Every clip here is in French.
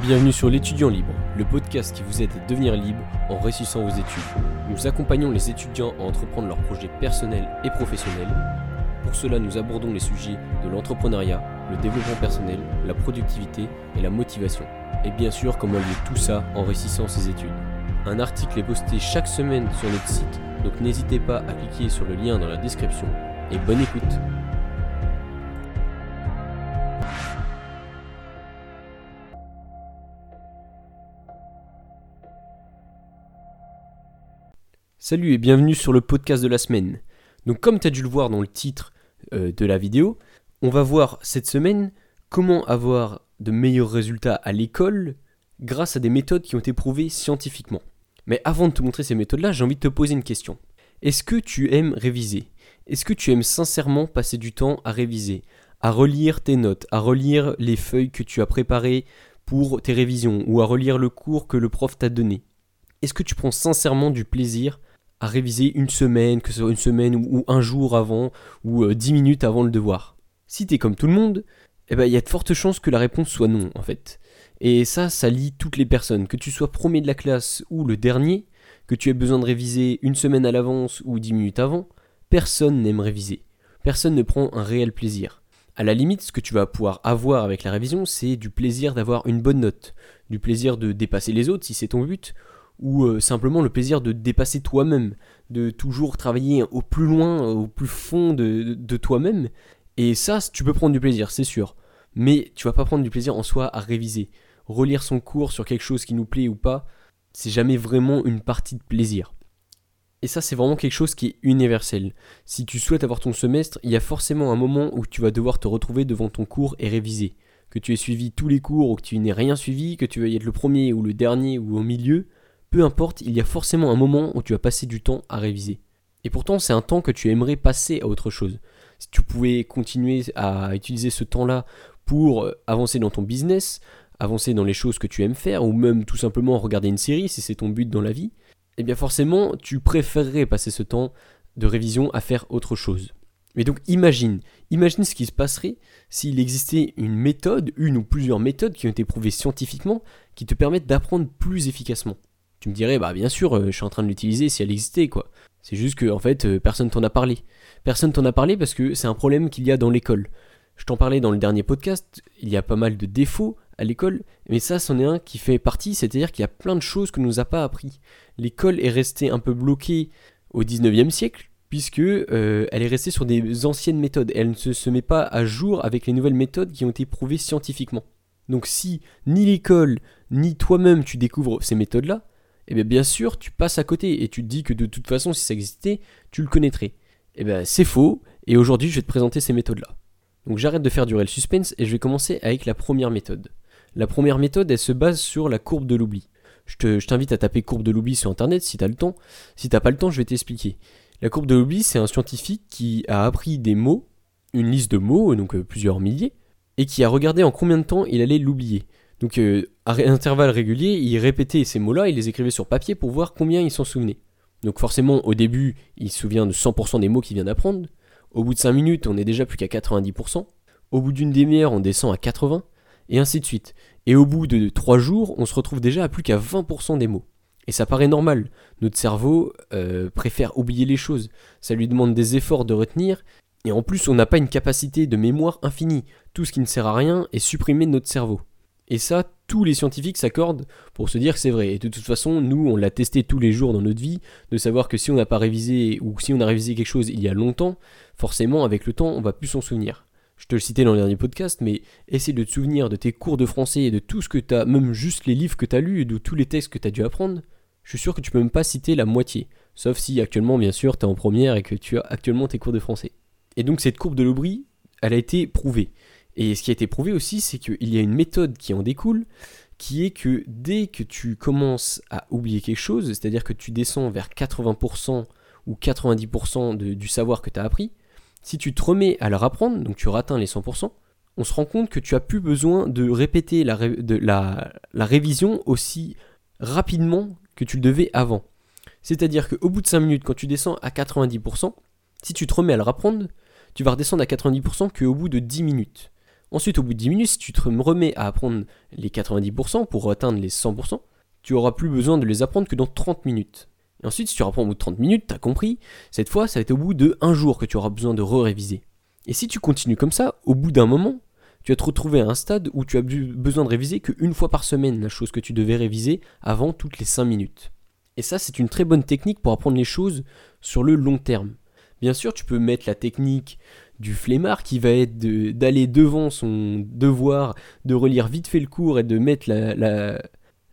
Bienvenue sur l'étudiant libre, le podcast qui vous aide à devenir libre en réussissant vos études. Nous accompagnons les étudiants à entreprendre leurs projets personnels et professionnels. Pour cela, nous abordons les sujets de l'entrepreneuriat, le développement personnel, la productivité et la motivation. Et bien sûr, comment lier tout ça en réussissant ses études. Un article est posté chaque semaine sur notre site, donc n'hésitez pas à cliquer sur le lien dans la description. Et bonne écoute Salut et bienvenue sur le podcast de la semaine. Donc comme tu as dû le voir dans le titre euh, de la vidéo, on va voir cette semaine comment avoir de meilleurs résultats à l'école grâce à des méthodes qui ont été prouvées scientifiquement. Mais avant de te montrer ces méthodes-là, j'ai envie de te poser une question. Est-ce que tu aimes réviser? Est-ce que tu aimes sincèrement passer du temps à réviser, à relire tes notes, à relire les feuilles que tu as préparées pour tes révisions ou à relire le cours que le prof t'a donné? Est-ce que tu prends sincèrement du plaisir à réviser une semaine, que ce soit une semaine ou, un jour avant, ou euh, dix minutes avant le devoir Si t'es comme tout le monde, eh ben, il y a de fortes chances que la réponse soit non, en fait. Et ça, ça lie toutes les personnes. Que tu sois premier de la classe ou le dernier, que tu aies besoin de réviser une semaine à l'avance ou dix minutes avant, personne n'aime réviser. Personne ne prend un réel plaisir. À la limite, ce que tu vas pouvoir avoir avec la révision, c'est du plaisir d'avoir une bonne note, du plaisir de dépasser les autres si c'est ton but, ou euh, simplement le plaisir de dépasser toi-même, de toujours travailler au plus loin, au plus fond de, toi-même. Et ça, tu peux prendre du plaisir, c'est sûr. Mais tu vas pas prendre du plaisir en soi à réviser. Relire son cours sur quelque chose qui nous plaît ou pas, c'est jamais vraiment une partie de plaisir. Et ça, c'est vraiment quelque chose qui est universel. Si tu souhaites avoir ton semestre, il y a forcément un moment où tu vas devoir te retrouver devant ton cours et réviser. Que tu aies suivi tous les cours ou que tu n'aies rien suivi, que tu veuilles être le premier ou le dernier ou au milieu, peu importe, il y a forcément un moment où tu vas passer du temps à réviser. Et pourtant, c'est un temps que tu aimerais passer à autre chose. Si tu pouvais continuer à utiliser ce temps-là pour euh, avancer dans ton business, avancer dans les choses que tu aimes faire, ou même tout simplement regarder une série si c'est ton but dans la vie, eh bien forcément, tu préférerais passer ce temps de révision à faire autre chose. Mais donc imagine, imagine ce qui se passerait s'il existait une méthode, une ou plusieurs méthodes qui ont été prouvées scientifiquement, qui te permettent d'apprendre plus efficacement. Tu me dirais, bah bien sûr, euh, je suis en train de l'utiliser si elle existait, quoi. C'est juste que, en fait, euh, personne t'en a parlé. Personne t'en a parlé parce que c'est un problème qu'il y a dans l'école. Je t'en parlais dans le dernier podcast, il y a pas mal de défauts à l'école, mais ça, c'en est un qui fait partie, c'est-à-dire qu'il y a plein de choses que nous a pas appris. L'école est restée un peu bloquée au 19e siècle, puisque euh, elle est restée sur des anciennes méthodes. Elle ne se met pas à jour avec les nouvelles méthodes qui ont été prouvées scientifiquement. Donc si ni l'école, ni toi-même tu découvres ces méthodes-là, eh bien, bien sûr, tu passes à côté et tu te dis que de toute façon, si ça existait, tu le connaîtrais. Eh bien, c'est faux, et aujourd'hui, je vais te présenter ces méthodes-là. Donc, j'arrête de faire durer le suspense et je vais commencer avec la première méthode. La première méthode, elle se base sur la courbe de l'oubli. Je t'invite à taper courbe de l'oubli sur internet si tu as le temps. Si t'as pas le temps, je vais t'expliquer. La courbe de l'oubli, c'est un scientifique qui a appris des mots, une liste de mots, donc euh, plusieurs milliers, et qui a regardé en combien de temps il allait l'oublier. Donc euh, à intervalles réguliers, il répétait ces mots-là, il les écrivait sur papier pour voir combien il s'en souvenait. Donc forcément, au début, il se souvient de 100% des mots qu'il vient d'apprendre. Au bout de 5 minutes, on est déjà plus qu'à 90%. Au bout d'une demi-heure, on descend à 80%, et ainsi de suite. Et au bout de 3 jours, on se retrouve déjà à plus qu'à 20% des mots. Et ça paraît normal. Notre cerveau euh, préfère oublier les choses. Ça lui demande des efforts de retenir. Et en plus, on n'a pas une capacité de mémoire infinie. Tout ce qui ne sert à rien est supprimé de notre cerveau. Et ça, tous les scientifiques s'accordent pour se dire que c'est vrai. Et de toute façon, nous, on l'a testé tous les jours dans notre vie, de savoir que si on n'a pas révisé, ou si on a révisé quelque chose il y a longtemps, forcément, avec le temps, on va plus s'en souvenir. Je te le citais dans le dernier podcast, mais essaie de te souvenir de tes cours de français et de tout ce que tu as, même juste les livres que tu as lus et de tous les textes que tu as dû apprendre. Je suis sûr que tu peux même pas citer la moitié. Sauf si actuellement, bien sûr, tu es en première et que tu as actuellement tes cours de français. Et donc cette courbe de l'Aubry, elle a été prouvée. Et ce qui a été prouvé aussi, c'est qu'il y a une méthode qui en découle, qui est que dès que tu commences à oublier quelque chose, c'est-à-dire que tu descends vers 80% ou 90% du savoir que tu as appris, si tu te remets à le rapprendre, donc tu ratteins les 100%, on se rend compte que tu as plus besoin de répéter la, révision aussi rapidement que tu le devais avant. C'est-à-dire qu'au bout de 5 minutes, quand tu descends à 90%, si tu te remets à le rapprendre, tu vas redescendre à 90% qu'au bout de 10 minutes. Ensuite, au bout de 10 minutes, si tu te remets à apprendre les 90% pour atteindre les 100%, tu auras plus besoin de les apprendre que dans 30 minutes. Et ensuite, si tu reprends au bout de 30 minutes, t'as compris, cette fois, ça va être au bout de un jour que tu auras besoin de re-réviser. Et si tu continues comme ça, au bout d'un moment, tu vas te retrouver à un stade où tu as besoin de réviser qu'une fois par semaine, la chose que tu devais réviser avant toutes les 5 minutes. Et ça, c'est une très bonne technique pour apprendre les choses sur le long terme. Bien sûr, tu peux mettre la technique du flemmard qui va être d'aller devant son devoir, de relire vite fait le cours et de mettre la,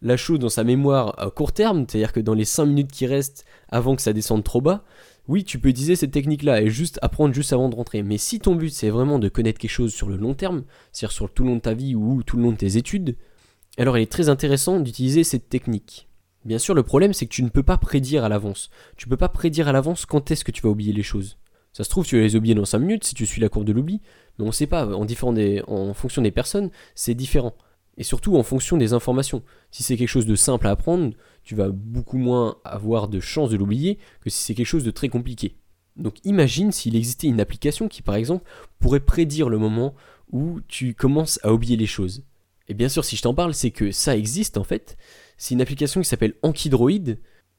la, chose dans sa mémoire à court terme, c'est-à-dire que dans les 5 minutes qui restent avant que ça descende trop bas, oui, tu peux utiliser cette technique-là et juste apprendre juste avant de rentrer. Mais si ton but c'est vraiment de connaître quelque chose sur le long terme, c'est-à-dire sur tout le long de ta vie ou tout le long de tes études, alors il est très intéressant d'utiliser cette technique. Bien sûr, le problème c'est que tu ne peux pas prédire à l'avance. Tu ne peux pas prédire à l'avance quand est-ce que tu vas oublier les choses. Ça se trouve, tu vas les oublier dans 5 minutes si tu suis la courbe de l'oubli, mais on ne sait pas, en, fonction des personnes, c'est différent. Et surtout en fonction des informations. Si c'est quelque chose de simple à apprendre, tu vas beaucoup moins avoir de chances de l'oublier que si c'est quelque chose de très compliqué. Donc imagine s'il existait une application qui par exemple pourrait prédire le moment où tu commences à oublier les choses. Et bien sûr si je t'en parle c'est que ça existe en fait. C'est une application qui s'appelle Ankydroid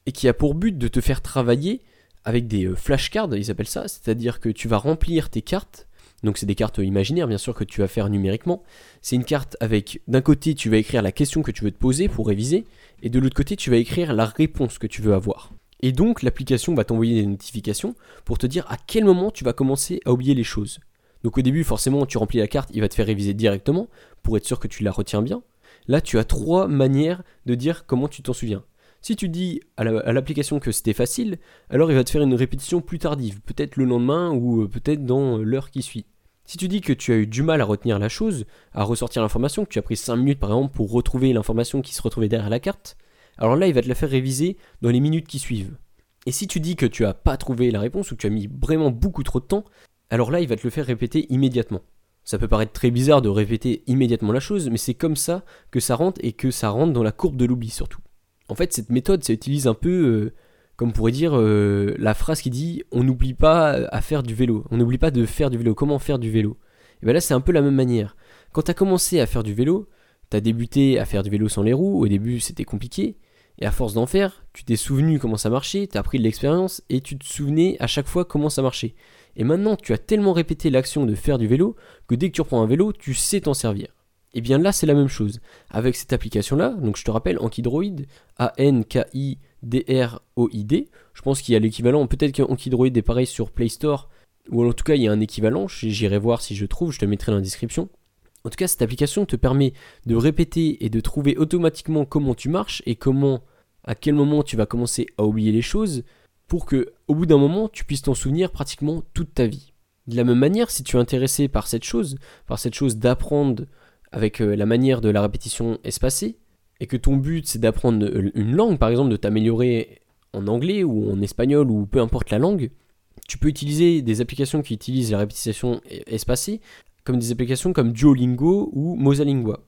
et qui a pour but de te faire travailler avec des euh, flashcards, ils appellent ça, c'est-à-dire que tu vas remplir tes cartes, donc c'est des cartes imaginaires bien sûr que tu vas faire numériquement, c'est une carte avec, d'un côté tu vas écrire la question que tu veux te poser pour réviser, et de l'autre côté tu vas écrire la réponse que tu veux avoir. Et donc l'application va t'envoyer des notifications pour te dire à quel moment tu vas commencer à oublier les choses. Donc au début forcément tu remplis la carte, il va te faire réviser directement pour être sûr que tu la retiens bien. Là tu as trois manières de dire comment tu t'en souviens. Si tu dis à l'application que c'était facile, alors il va te faire une répétition plus tardive, peut-être le lendemain ou euh, peut-être dans euh, l'heure qui suit. Si tu dis que tu as eu du mal à retenir la chose, à ressortir l'information, que tu as pris 5 minutes par exemple pour retrouver l'information qui se retrouvait derrière la carte, alors là il va te la faire réviser dans les minutes qui suivent. Et si tu dis que tu n'as pas trouvé la réponse ou que tu as mis vraiment beaucoup trop de temps, alors là il va te le faire répéter immédiatement. Ça peut paraître très bizarre de répéter immédiatement la chose, mais c'est comme ça que ça rentre et que ça rentre dans la courbe de l'oubli surtout. En fait, cette méthode, ça utilise un peu, euh, comme pourrait dire, euh, la phrase qui dit on n'oublie pas à faire du vélo. On n'oublie pas de faire du vélo. Comment faire du vélo? Et bien là, c'est un peu la même manière. Quand tu as commencé à faire du vélo, tu as débuté à faire du vélo sans les roues. Au début, c'était compliqué. Et à force d'en faire, tu t'es souvenu comment ça marchait, tu as appris de l'expérience et tu te souvenais à chaque fois comment ça marchait. Et maintenant, tu as tellement répété l'action de faire du vélo que dès que tu reprends un vélo, tu sais t'en servir. Et eh bien là, c'est la même chose. Avec cette application-là, donc je te rappelle, Ankydroid, A-N-K-I-D-R-O-I-D, je pense qu'il y a l'équivalent, peut-être qu'Ankydroid est pareil sur Play Store, ou en tout cas il y a un équivalent, j'irai voir si je trouve, je te mettrai dans la description. En tout cas, cette application te permet de répéter et de trouver automatiquement comment tu marches et comment, à quel moment tu vas commencer à oublier les choses pour que, au bout d'un moment, tu puisses t'en souvenir pratiquement toute ta vie. De la même manière, si tu es intéressé par cette chose, par cette chose d'apprendre avec euh, la manière de la répétition espacée, et que ton but c'est d'apprendre euh, une langue, par exemple de t'améliorer en anglais ou en espagnol ou peu importe la langue, tu peux utiliser des applications qui utilisent la répétition espacée, comme des applications comme Duolingo ou Mosalingua.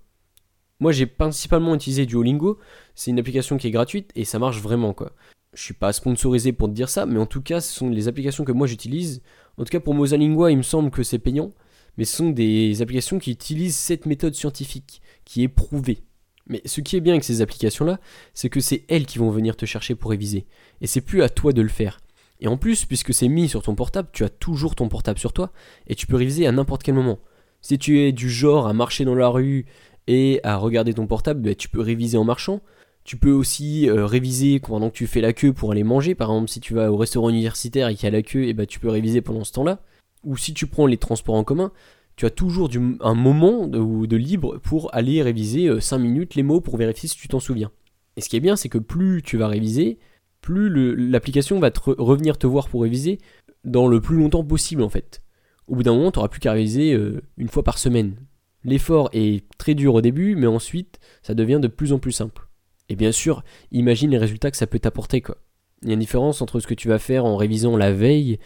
Moi j'ai principalement utilisé Duolingo, c'est une application qui est gratuite et ça marche vraiment quoi. Je suis pas sponsorisé pour te dire ça, mais en tout cas ce sont les applications que moi j'utilise. En tout cas pour Mosalingua il me semble que c'est payant, mais ce sont des applications qui utilisent cette méthode scientifique, qui est prouvée. Mais ce qui est bien avec ces applications-là, c'est que c'est elles qui vont venir te chercher pour réviser. Et c'est plus à toi de le faire. Et en plus, puisque c'est mis sur ton portable, tu as toujours ton portable sur toi, et tu peux réviser à n'importe quel moment. Si tu es du genre à marcher dans la rue et à regarder ton portable, ben, tu peux réviser en marchant. Tu peux aussi euh, réviser pendant que tu fais la queue pour aller manger. Par exemple, si tu vas au restaurant universitaire et qu'il y a la queue, et ben, tu peux réviser pendant ce temps-là ou si tu prends les transports en commun, tu as toujours un moment de, libre pour aller réviser 5 euh, minutes les mots pour vérifier si tu t'en souviens. Et ce qui est bien, c'est que plus tu vas réviser, plus l'application va revenir te voir pour réviser dans le plus longtemps possible en fait. Au bout d'un moment, tu n'auras plus qu'à réviser euh, une fois par semaine. L'effort est très dur au début, mais ensuite, ça devient de plus en plus simple. Et bien sûr, imagine les résultats que ça peut t'apporter quoi. Il y a une différence entre ce que tu vas faire en révisant la veille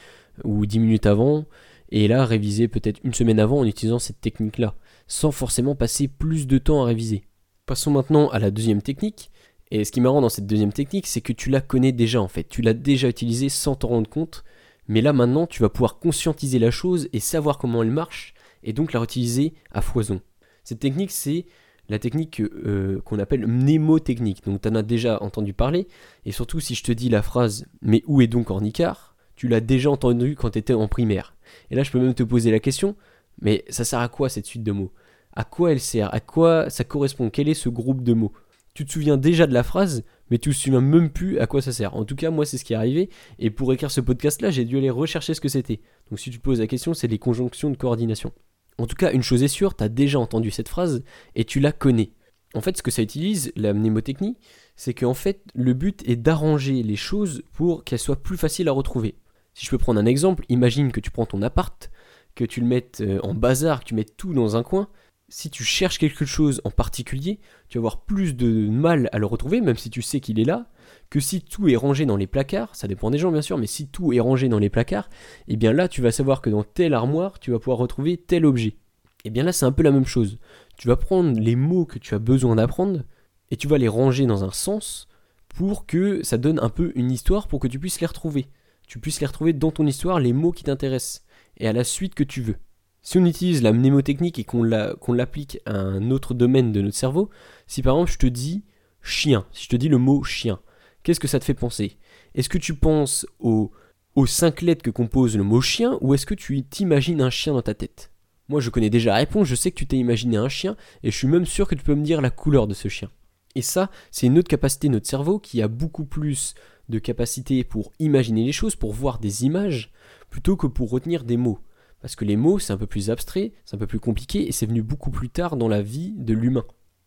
ou 10 minutes avant, et là réviser peut-être une semaine avant en utilisant cette technique-là, sans forcément passer plus de temps à réviser. Passons maintenant à la deuxième technique, et ce qui est marrant dans cette deuxième technique, c'est que tu la connais déjà en fait, tu l'as déjà utilisée sans t'en rendre compte, mais là maintenant tu vas pouvoir conscientiser la chose et savoir comment elle marche, et donc la réutiliser à foison. Cette technique, c'est la technique euh, qu'on appelle mnémotechnique. Donc tu en as déjà entendu parler, et surtout si je te dis la phrase Mais où est donc Ornicard tu l'as déjà entendu quand tu étais en primaire. Et là, je peux même te poser la question Mais ça sert à quoi cette suite de mots? À quoi elle sert? À quoi ça correspond? Quel est ce groupe de mots? Tu te souviens déjà de la phrase, mais tu te souviens même plus à quoi ça sert. En tout cas, moi, c'est ce qui est arrivé. Et pour écrire ce podcast-là, j'ai dû aller rechercher ce que c'était. Donc si tu te poses la question, c'est les conjonctions de coordination. En tout cas, une chose est sûre, tu as déjà entendu cette phrase et tu la connais. En fait, ce que ça utilise, la mnémotechnie, c'est qu'en fait, le but est d'arranger les choses pour qu'elles soient plus faciles à retrouver. Si je peux prendre un exemple, imagine que tu prends ton appart, que tu le mettes euh, en bazar, que tu mettes tout dans un coin. Si tu cherches quelque chose en particulier, tu vas avoir plus de mal à le retrouver, même si tu sais qu'il est là, que si tout est rangé dans les placards, ça dépend des gens bien sûr, mais si tout est rangé dans les placards, et eh bien là tu vas savoir que dans telle armoire, tu vas pouvoir retrouver tel objet. Et eh bien là c'est un peu la même chose. Tu vas prendre les mots que tu as besoin d'apprendre, et tu vas les ranger dans un sens pour que ça donne un peu une histoire pour que tu puisses les retrouver. Tu puisses les retrouver dans ton histoire, les mots qui t'intéressent, et à la suite que tu veux. Si on utilise la mnémotechnique et qu'on l'applique à un autre domaine de notre cerveau, si par exemple je te dis chien, si je te dis le mot chien, qu'est-ce que ça te fait penser? Est-ce que tu penses aux, aux cinq lettres que compose le mot chien ou est-ce que tu t'imagines un chien dans ta tête? Moi je connais déjà la réponse, je sais que tu t'es imaginé un chien et je suis même sûr que tu peux me dire la couleur de ce chien. Et ça, c'est une autre capacité de notre cerveau qui a beaucoup plus de capacité pour imaginer les choses, pour voir des images, plutôt que pour retenir des mots. Parce que les mots, c'est un peu plus abstrait, c'est un peu plus compliqué, et c'est venu beaucoup plus tard dans la vie de l'humain.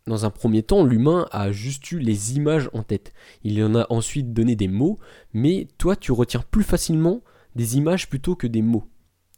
Dans un premier temps, l'humain a juste eu les images en tête. Il en a ensuite donné des mots, mais toi, tu retiens plus facilement des images plutôt que des mots.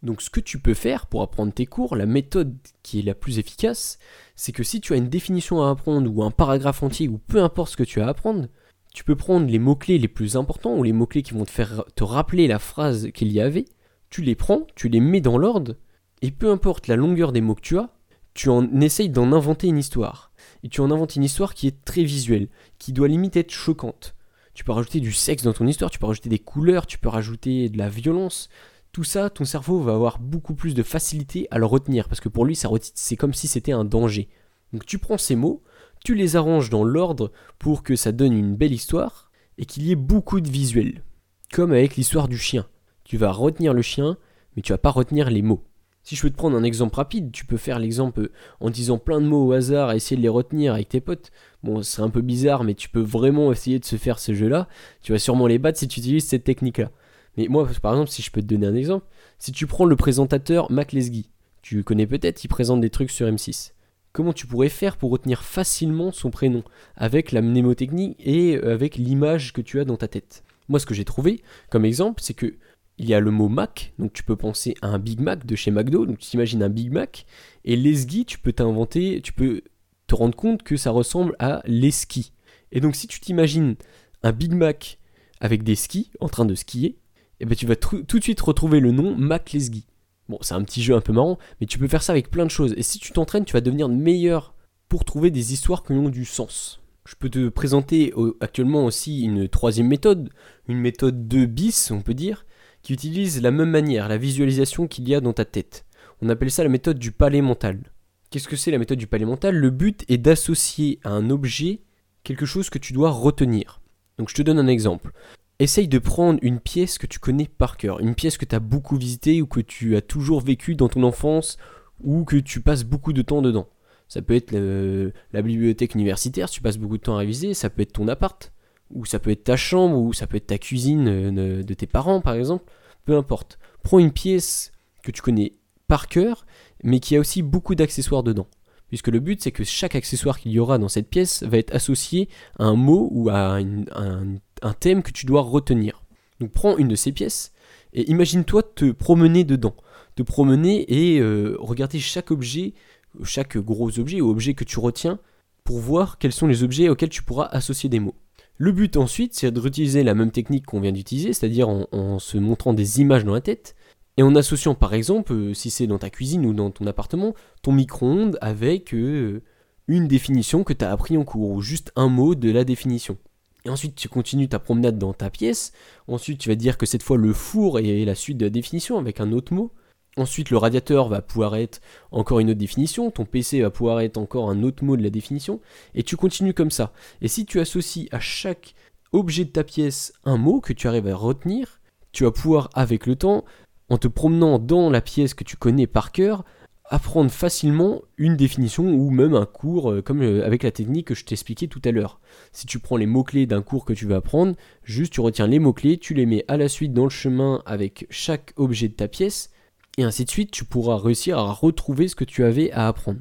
Donc ce que tu peux faire pour apprendre tes cours, la méthode qui est la plus efficace, c'est que si tu as une définition à apprendre ou un paragraphe entier ou peu importe ce que tu as à apprendre, tu peux prendre les mots-clés les plus importants ou les mots-clés qui vont te faire te rappeler la phrase qu'il y avait, tu les prends, tu les mets dans l'ordre, et peu importe la longueur des mots que tu as, tu en essayes d'en inventer une histoire et tu en inventes une histoire qui est très visuelle, qui doit limite être choquante. Tu peux rajouter du sexe dans ton histoire, tu peux rajouter des couleurs, tu peux rajouter de la violence. Tout ça, ton cerveau va avoir beaucoup plus de facilité à le retenir, parce que pour lui, c'est comme si c'était un danger. Donc tu prends ces mots, tu les arranges dans l'ordre pour que ça donne une belle histoire, et qu'il y ait beaucoup de visuels. Comme avec l'histoire du chien. Tu vas retenir le chien, mais tu vas pas retenir les mots. Si je peux te prendre un exemple rapide, tu peux faire l'exemple en disant plein de mots au hasard et essayer de les retenir avec tes potes. Bon, c'est un peu bizarre, mais tu peux vraiment essayer de se faire ce jeu-là. Tu vas sûrement les battre si tu utilises cette technique-là. Mais moi, par exemple, si je peux te donner un exemple, si tu prends le présentateur Mac Lesguy, tu connais peut-être, il présente des trucs sur M6. Comment tu pourrais faire pour retenir facilement son prénom avec la mnémotechnie et euh, avec l'image que tu as dans ta tête? Moi, ce que j'ai trouvé comme exemple, c'est que il y a le mot Mac, donc tu peux penser à un Big Mac de chez McDo, donc tu t'imagines un Big Mac, et l'esqui, tu peux t'inventer, tu peux te rendre compte que ça ressemble à l'esqui. Et donc si tu t'imagines un Big Mac avec des skis, en train de skier, et eh ben tu vas tout de suite retrouver le nom Mac Lesgui. Bon, c'est un petit jeu un peu marrant, mais tu peux faire ça avec plein de choses. Et si tu t'entraînes, tu vas devenir meilleur pour trouver des histoires qui ont du sens. Je peux te présenter actuellement aussi une troisième méthode, une méthode 2 bis, on peut dire, qui utilise la même manière, la visualisation qu'il y a dans ta tête. On appelle ça la méthode du palais mental. Qu'est-ce que c'est la méthode du palais mental? Le but est d'associer à un objet quelque chose que tu dois retenir. Donc je te donne un exemple. Essaye de prendre une pièce que tu connais par cœur, une pièce que tu as beaucoup visitée ou que tu as toujours vécue dans ton enfance ou que tu passes beaucoup de temps dedans. Ça peut être la bibliothèque universitaire, si tu passes beaucoup de temps à réviser, ça peut être ton appart, ou ça peut être ta chambre, ou ça peut être ta cuisine euh, de tes parents par exemple peu importe. Prends une pièce que tu connais par cœur, mais qui a aussi beaucoup d'accessoires dedans. Puisque le but, c'est que chaque accessoire qu'il y aura dans cette pièce va être associé à un mot ou à un, thème que tu dois retenir. Donc prends une de ces pièces et imagine-toi te promener dedans. Te promener et euh, regarder chaque objet, chaque gros objet ou objet que tu retiens pour voir quels sont les objets auxquels tu pourras associer des mots. Le but ensuite, c'est de réutiliser la même technique qu'on vient d'utiliser, c'est-à-dire en, se montrant des images dans la tête, et en associant par exemple, euh, si c'est dans ta cuisine ou dans ton appartement, ton micro-ondes avec euh, une définition que tu as appris en cours, ou juste un mot de la définition. Et ensuite, tu continues ta promenade dans ta pièce. Ensuite, tu vas dire que cette fois, le four est la suite de la définition avec un autre mot. Ensuite, le radiateur va pouvoir être encore une autre définition, ton PC va pouvoir être encore un autre mot de la définition, et tu continues comme ça. Et si tu associes à chaque objet de ta pièce un mot que tu arrives à retenir, tu vas pouvoir, avec le temps, en te promenant dans la pièce que tu connais par cœur, apprendre facilement une définition ou même un cours euh, comme euh, avec la technique que je t'expliquais tout à l'heure. Si tu prends les mots-clés d'un cours que tu vas apprendre, juste tu retiens les mots-clés, tu les mets à la suite dans le chemin avec chaque objet de ta pièce, et ainsi de suite, tu pourras réussir à retrouver ce que tu avais à apprendre.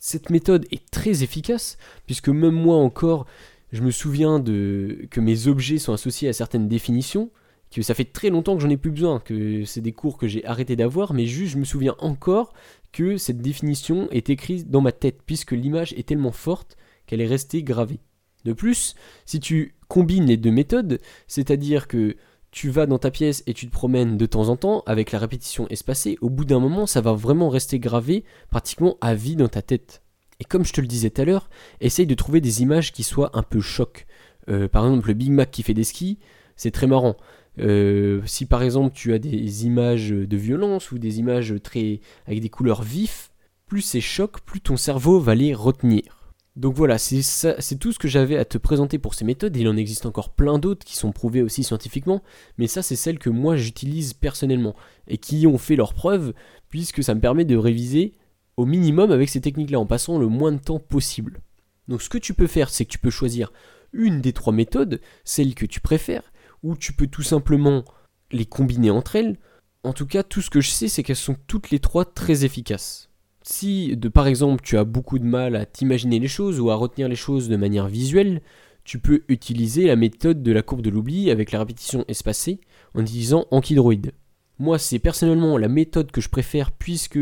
Cette méthode est très efficace, puisque même moi encore, je me souviens de que mes objets sont associés à certaines définitions, que ça fait très longtemps que j'en ai plus besoin, que c'est des cours que j'ai arrêté d'avoir, mais juste je me souviens encore que cette définition est écrite dans ma tête, puisque l'image est tellement forte qu'elle est restée gravée. De plus, si tu combines les deux méthodes, c'est-à-dire que tu vas dans ta pièce et tu te promènes de temps en temps avec la répétition espacée, au bout d'un moment, ça va vraiment rester gravé pratiquement à vie dans ta tête. Et comme je te le disais tout à l'heure, essaye de trouver des images qui soient un peu choc. Euh, par exemple, le Big Mac qui fait des skis, c'est très marrant. Euh, si par exemple tu as des images de violence ou des images très avec des couleurs vives, plus c'est choc, plus ton cerveau va les retenir. Donc voilà, c'est tout ce que j'avais à te présenter pour ces méthodes. Il en existe encore plein d'autres qui sont prouvées aussi scientifiquement, mais ça c'est celles que moi j'utilise personnellement et qui ont fait leurs preuves puisque ça me permet de réviser au minimum avec ces techniques-là en passant le moins de temps possible. Donc ce que tu peux faire, c'est que tu peux choisir une des trois méthodes, celle que tu préfères, ou tu peux tout simplement les combiner entre elles. En tout cas, tout ce que je sais, c'est qu'elles sont toutes les trois très efficaces. Si, de, par exemple, tu as beaucoup de mal à t'imaginer les choses ou à retenir les choses de manière visuelle, tu peux utiliser la méthode de la courbe de l'oubli avec la répétition espacée en utilisant Ankydroid. Moi, c'est personnellement la méthode que je préfère puisque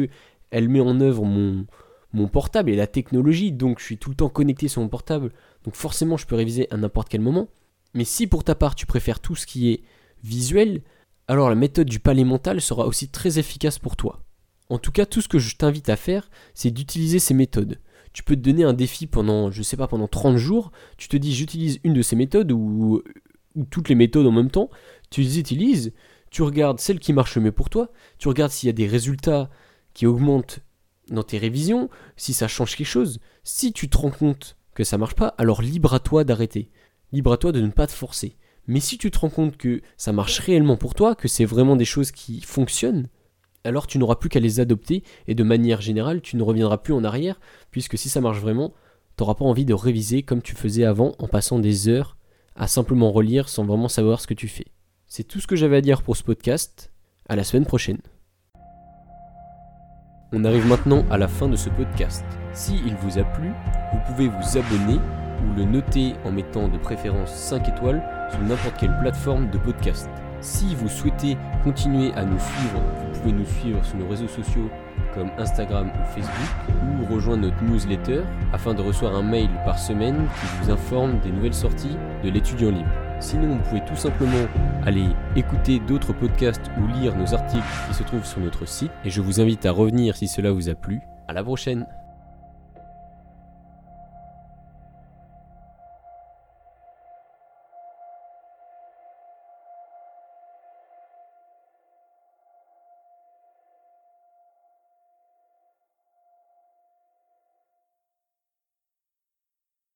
elle met en œuvre mon portable et la technologie, donc je suis tout le temps connecté sur mon portable, donc forcément je peux réviser à n'importe quel moment. Mais si pour ta part tu préfères tout ce qui est visuel, alors la méthode du palais mental sera aussi très efficace pour toi. En tout cas, tout ce que je t'invite à faire, c'est d'utiliser ces méthodes. Tu peux te donner un défi pendant, je sais pas, pendant 30 jours. Tu te dis, j'utilise une de ces méthodes ou, toutes les méthodes en même temps. Tu les utilises. Tu regardes celle qui marche le mieux pour toi. Tu regardes s'il y a des résultats qui augmentent dans tes révisions, si ça change quelque chose. Si tu te rends compte que ça marche pas, alors libre à toi d'arrêter. Libre à toi de ne pas te forcer. Mais si tu te rends compte que ça marche réellement pour toi, que c'est vraiment des choses qui fonctionnent, alors tu n'auras plus qu'à les adopter et de manière générale, tu ne reviendras plus en arrière, puisque si ça marche vraiment, tu n'auras pas envie de réviser comme tu faisais avant en passant des heures à simplement relire sans vraiment savoir ce que tu fais. C'est tout ce que j'avais à dire pour ce podcast. À la semaine prochaine. On arrive maintenant à la fin de ce podcast. Si il vous a plu, vous pouvez vous abonner ou le noter en mettant de préférence 5 étoiles sur n'importe quelle plateforme de podcast. Si vous souhaitez continuer à nous suivre, vous pouvez nous suivre sur nos réseaux sociaux comme Instagram ou Facebook ou rejoindre notre newsletter afin de recevoir un mail par semaine qui vous informe des nouvelles sorties de l'étudiant libre. Sinon, vous pouvez tout simplement aller écouter d'autres podcasts ou lire nos articles qui se trouvent sur notre site et je vous invite à revenir si cela vous a plu. À la prochaine!